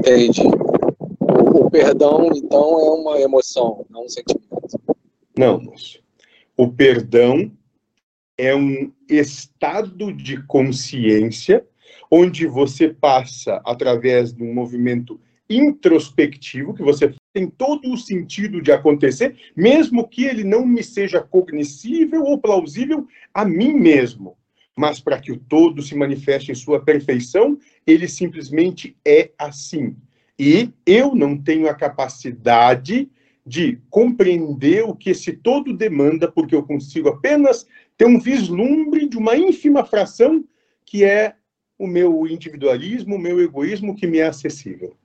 Entendi. O, o perdão, então, é uma emoção, não um sentimento. Não, moço. O perdão é um estado de consciência onde você passa através de um movimento introspectivo, que você tem todo o sentido de acontecer, mesmo que ele não me seja cognoscível ou plausível a mim mesmo. Mas para que o todo se manifeste em sua perfeição, ele simplesmente é assim. E eu não tenho a capacidade de compreender o que esse todo demanda, porque eu consigo apenas ter um vislumbre de uma ínfima fração que é o meu individualismo, o meu egoísmo que me é acessível.